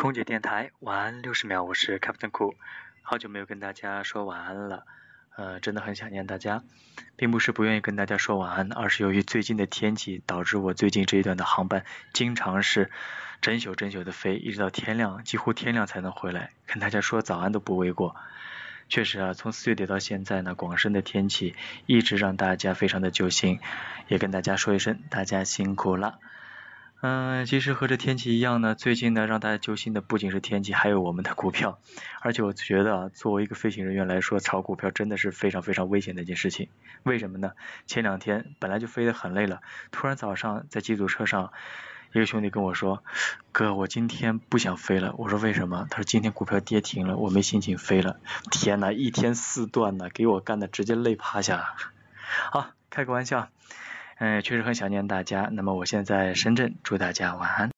空姐电台晚安六十秒，我是 Captain Cool，好久没有跟大家说晚安了，呃，真的很想念大家，并不是不愿意跟大家说晚安，而是由于最近的天气导致我最近这一段的航班经常是整宿整宿的飞，一直到天亮，几乎天亮才能回来，跟大家说早安都不为过。确实啊，从四月底到现在呢，广深的天气一直让大家非常的揪心，也跟大家说一声，大家辛苦了。嗯，其实和这天气一样呢，最近呢让大家揪心的不仅是天气，还有我们的股票。而且我觉得啊，作为一个飞行人员来说，炒股票真的是非常非常危险的一件事情。为什么呢？前两天本来就飞得很累了，突然早上在机组车上，一个兄弟跟我说：“哥，我今天不想飞了。”我说：“为什么？”他说：“今天股票跌停了，我没心情飞了。”天呐，一天四段呢，给我干的直接累趴下了。好，开个玩笑。嗯，确实很想念大家。那么我现在深圳，祝大家晚安。